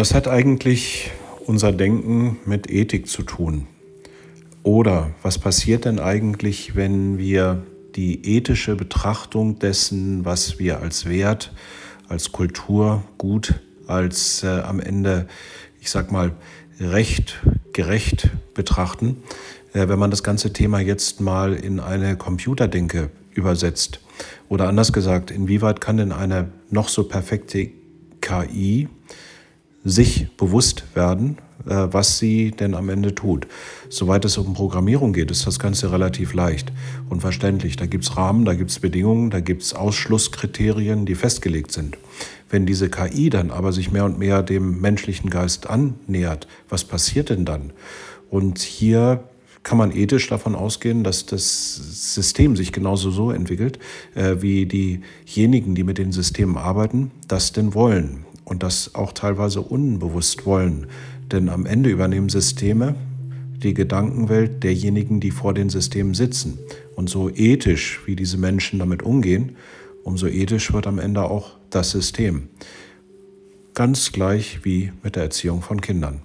Was hat eigentlich unser Denken mit Ethik zu tun? Oder was passiert denn eigentlich, wenn wir die ethische Betrachtung dessen, was wir als Wert, als Kultur, gut, als äh, am Ende, ich sag mal, recht, gerecht betrachten, äh, wenn man das ganze Thema jetzt mal in eine Computerdenke übersetzt? Oder anders gesagt, inwieweit kann denn eine noch so perfekte KI sich bewusst werden, äh, was sie denn am Ende tut. Soweit es um Programmierung geht, ist das Ganze relativ leicht und verständlich. Da gibt es Rahmen, da gibt es Bedingungen, da gibt es Ausschlusskriterien, die festgelegt sind. Wenn diese KI dann aber sich mehr und mehr dem menschlichen Geist annähert, was passiert denn dann? Und hier kann man ethisch davon ausgehen, dass das System sich genauso so entwickelt, äh, wie diejenigen, die mit den Systemen arbeiten, das denn wollen und das auch teilweise unbewusst wollen. Denn am Ende übernehmen Systeme die Gedankenwelt derjenigen, die vor den Systemen sitzen. Und so ethisch, wie diese Menschen damit umgehen, umso ethisch wird am Ende auch das System. Ganz gleich wie mit der Erziehung von Kindern.